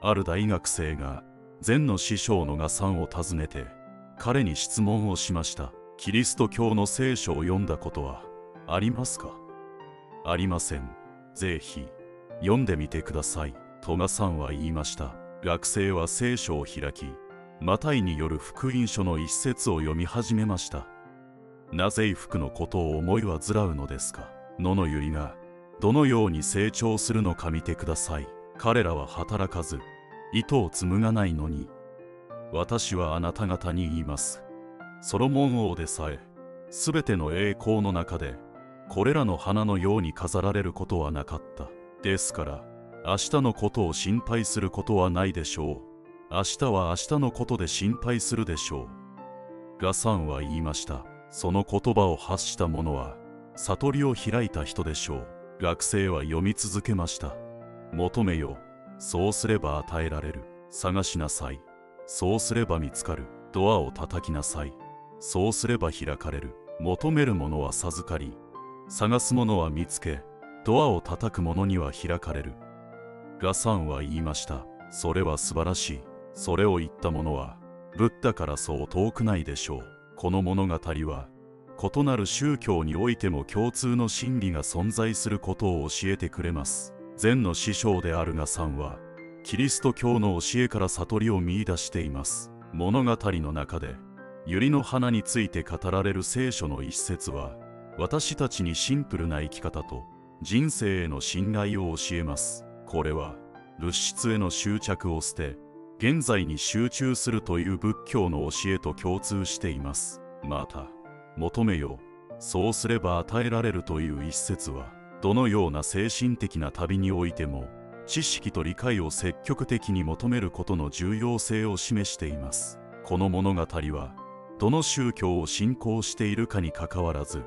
ある大学生が禅の師匠のガさんを訪ねて彼に質問をしました。キリスト教の聖書を読んだことはありますか？ありません。ぜひ読んでみてください。トガさんは言いました。学生は聖書を開きマタイによる福音書の一節を読み始めました。なぜ衣服のことを思いはずらうのですか？野の百合がどのように成長するのか見てください。彼らは働かず糸を紡がないのに私はあなた方に言います。ソロモン王でさえすべての栄光の中でこれらの花のように飾られることはなかった。ですから明日のことを心配することはないでしょう。明日は明日のことで心配するでしょう。ガサンは言いました。その言葉を発した者は悟りを開いた人でしょう。学生は読み続けました。求めよそうすれば与えられる。探しなさい。そうすれば見つかる。ドアを叩きなさい。そうすれば開かれる。求める者は授かり。探す者は見つけ。ドアを叩く者には開かれる。ガサンは言いました。それは素晴らしい。それを言った者はブッダからそう遠くないでしょう。この物語は異なる宗教においても共通の真理が存在することを教えてくれます。禅の師匠であるガさんはキリスト教の教えから悟りを見いだしています。物語の中で百合の花について語られる聖書の一節は私たちにシンプルな生き方と人生への信頼を教えます。これは物質への執着を捨て現在に集中するという仏教の教えと共通しています。また求めよそうすれば与えられるという一節はどのような精神的な旅においても知識と理解を積極的に求めることの重要性を示しています。この物語はどの宗教を信仰しているかにかかわらず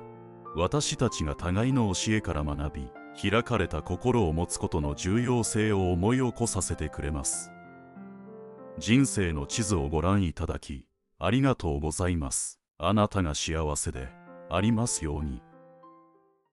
私たちが互いの教えから学び開かれた心を持つことの重要性を思い起こさせてくれます。人生の地図をご覧いただきありがとうございます。あなたが幸せでありますように。